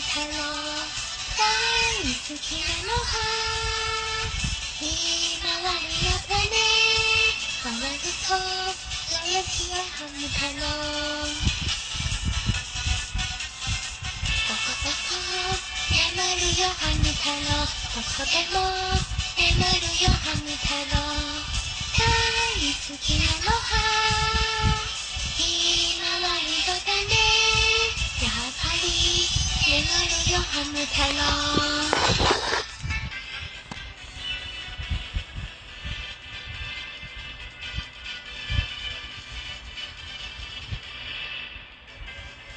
太郎大好きなのはひまわりの種回るとよしよハム太郎どこどこ眠るよハム太郎どこでも眠るよハム太郎大好きなやっぱり眠るよハム太郎